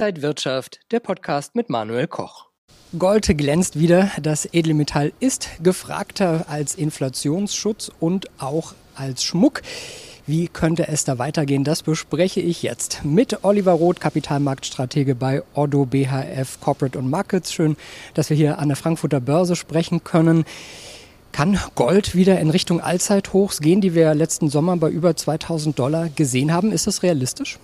Inside Wirtschaft, der Podcast mit Manuel Koch. Gold glänzt wieder. Das Edelmetall ist gefragter als Inflationsschutz und auch als Schmuck. Wie könnte es da weitergehen? Das bespreche ich jetzt mit Oliver Roth, Kapitalmarktstratege bei Oddo BHF Corporate und Markets. Schön, dass wir hier an der Frankfurter Börse sprechen können. Kann Gold wieder in Richtung Allzeithochs gehen, die wir letzten Sommer bei über 2000 Dollar gesehen haben? Ist das realistisch?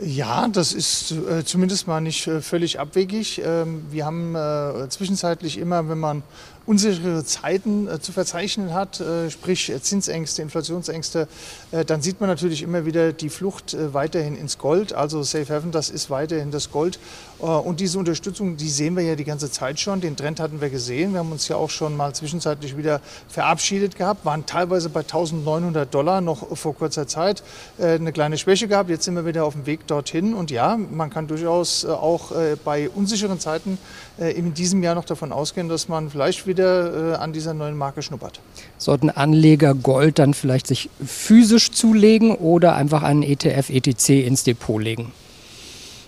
Ja, das ist äh, zumindest mal nicht äh, völlig abwegig. Ähm, wir haben äh, zwischenzeitlich immer, wenn man unsichere Zeiten äh, zu verzeichnen hat, äh, sprich Zinsängste, Inflationsängste, äh, dann sieht man natürlich immer wieder die Flucht weiterhin ins Gold. Also Safe Haven, das ist weiterhin das Gold. Und diese Unterstützung, die sehen wir ja die ganze Zeit schon. Den Trend hatten wir gesehen. Wir haben uns ja auch schon mal zwischenzeitlich wieder verabschiedet gehabt, waren teilweise bei 1900 Dollar noch vor kurzer Zeit. Eine kleine Schwäche gehabt. Jetzt sind wir wieder auf dem Weg dorthin. Und ja, man kann durchaus auch bei unsicheren Zeiten in diesem Jahr noch davon ausgehen, dass man vielleicht wieder wieder äh, an dieser neuen Marke schnuppert. Sollten Anleger Gold dann vielleicht sich physisch zulegen oder einfach einen ETF, ETC ins Depot legen?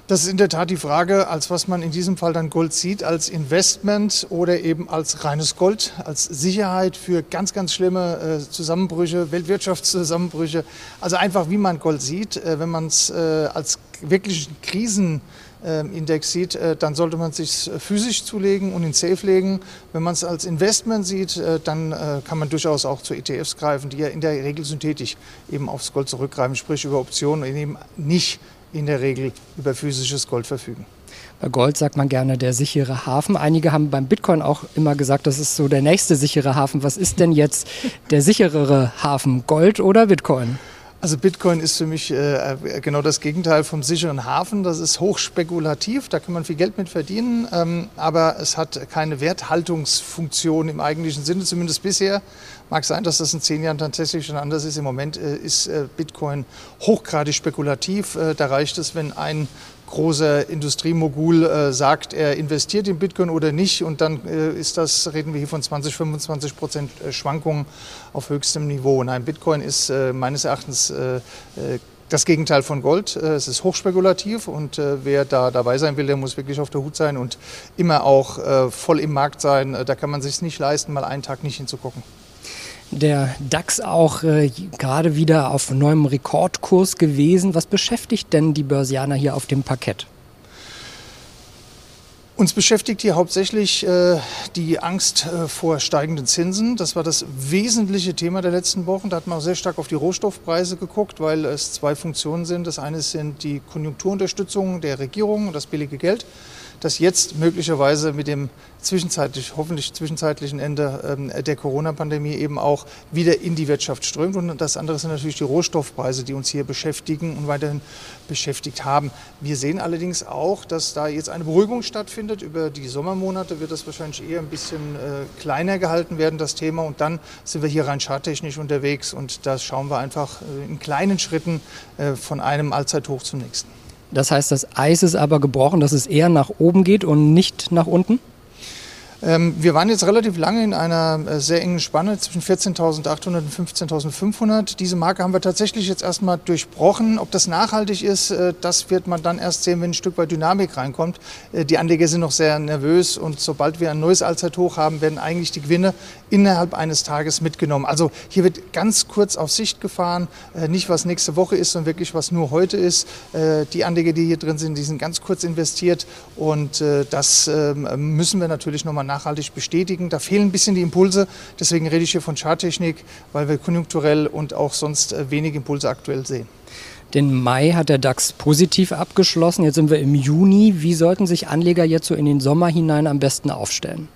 Das ist in der Tat die Frage, als was man in diesem Fall dann Gold sieht, als Investment oder eben als reines Gold, als Sicherheit für ganz, ganz schlimme äh, Zusammenbrüche, Weltwirtschaftszusammenbrüche. Also einfach, wie man Gold sieht, äh, wenn man es äh, als wirklichen Krisen Index sieht, äh, dann sollte man es sich physisch zulegen und in Safe legen. Wenn man es als Investment sieht, äh, dann äh, kann man durchaus auch zu ETFs greifen, die ja in der Regel synthetisch eben aufs Gold zurückgreifen, sprich über Optionen und eben nicht in der Regel über physisches Gold verfügen. Bei Gold sagt man gerne der sichere Hafen. Einige haben beim Bitcoin auch immer gesagt, das ist so der nächste sichere Hafen. Was ist denn jetzt der sicherere Hafen, Gold oder Bitcoin? Also Bitcoin ist für mich äh, genau das Gegenteil vom sicheren Hafen. Das ist hochspekulativ, da kann man viel Geld mit verdienen, ähm, aber es hat keine Werthaltungsfunktion im eigentlichen Sinne, zumindest bisher. Mag sein, dass das in zehn Jahren tatsächlich schon anders ist. Im Moment äh, ist äh, Bitcoin hochgradig spekulativ. Äh, da reicht es, wenn ein großer Industriemogul äh, sagt, er investiert in Bitcoin oder nicht. Und dann äh, ist das, reden wir hier von 20, 25 Prozent äh, Schwankungen auf höchstem Niveau. Nein, Bitcoin ist äh, meines Erachtens äh, äh, das Gegenteil von Gold. Es ist hochspekulativ und wer da dabei sein will, der muss wirklich auf der Hut sein und immer auch voll im Markt sein. Da kann man sich nicht leisten, mal einen Tag nicht hinzugucken der DAX auch äh, gerade wieder auf neuem Rekordkurs gewesen. Was beschäftigt denn die Börsianer hier auf dem Parkett? Uns beschäftigt hier hauptsächlich äh, die Angst äh, vor steigenden Zinsen. Das war das wesentliche Thema der letzten Wochen. Da hat man auch sehr stark auf die Rohstoffpreise geguckt, weil es zwei Funktionen sind. Das eine sind die Konjunkturunterstützung der Regierung und das billige Geld das jetzt möglicherweise mit dem zwischenzeitlich, hoffentlich zwischenzeitlichen Ende ähm, der Corona-Pandemie eben auch wieder in die Wirtschaft strömt. Und das andere sind natürlich die Rohstoffpreise, die uns hier beschäftigen und weiterhin beschäftigt haben. Wir sehen allerdings auch, dass da jetzt eine Beruhigung stattfindet. Über die Sommermonate wird das wahrscheinlich eher ein bisschen äh, kleiner gehalten werden, das Thema. Und dann sind wir hier rein charttechnisch unterwegs und da schauen wir einfach äh, in kleinen Schritten äh, von einem Allzeithoch zum nächsten. Das heißt, das Eis ist aber gebrochen, dass es eher nach oben geht und nicht nach unten? Ähm, wir waren jetzt relativ lange in einer äh, sehr engen Spanne zwischen 14.800 und 15.500. Diese Marke haben wir tatsächlich jetzt erstmal durchbrochen. Ob das nachhaltig ist, äh, das wird man dann erst sehen, wenn ein Stück weit Dynamik reinkommt. Äh, die Anleger sind noch sehr nervös und sobald wir ein neues Allzeithoch haben, werden eigentlich die Gewinne innerhalb eines Tages mitgenommen. Also hier wird ganz kurz auf Sicht gefahren, nicht was nächste Woche ist, sondern wirklich was nur heute ist. Die Anleger, die hier drin sind, die sind ganz kurz investiert und das ähm, müssen wir natürlich nochmal nachhaltig bestätigen. Da fehlen ein bisschen die Impulse. Deswegen rede ich hier von Charttechnik, weil wir konjunkturell und auch sonst äh, wenig Impulse aktuell sehen. Den Mai hat der DAX positiv abgeschlossen. Jetzt sind wir im Juni. Wie sollten sich Anleger jetzt so in den Sommer hinein am besten aufstellen?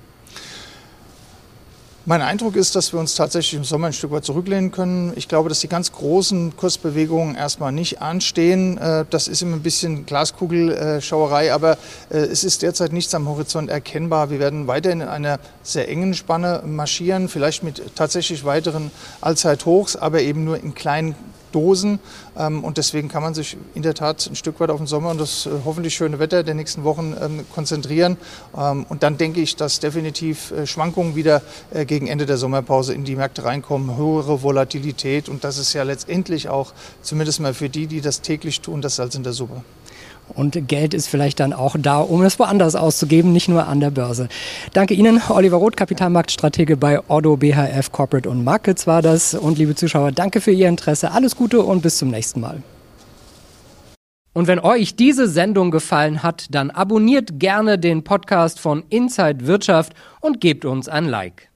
Mein Eindruck ist, dass wir uns tatsächlich im Sommer ein Stück weit zurücklehnen können. Ich glaube, dass die ganz großen Kursbewegungen erstmal nicht anstehen. Äh, das ist immer ein bisschen Glaskugelschauerei, aber äh, es ist derzeit nichts am Horizont erkennbar. Wir werden weiterhin in einer sehr engen Spanne marschieren, vielleicht mit tatsächlich weiteren Allzeithochs, aber eben nur in kleinen Dosen. Ähm, und deswegen kann man sich in der Tat ein Stück weit auf den Sommer und das äh, hoffentlich schöne Wetter der nächsten Wochen ähm, konzentrieren. Ähm, und dann denke ich, dass definitiv äh, Schwankungen wieder äh, gegen Ende der Sommerpause in die Märkte reinkommen, höhere Volatilität. Und das ist ja letztendlich auch, zumindest mal für die, die das täglich tun, das Salz in der Suppe. Und Geld ist vielleicht dann auch da, um es woanders auszugeben, nicht nur an der Börse. Danke Ihnen, Oliver Roth, Kapitalmarktstratege bei Ordo BHF Corporate und Markets war das. Und liebe Zuschauer, danke für Ihr Interesse. Alles Gute und bis zum nächsten Mal. Und wenn euch diese Sendung gefallen hat, dann abonniert gerne den Podcast von Inside Wirtschaft und gebt uns ein Like.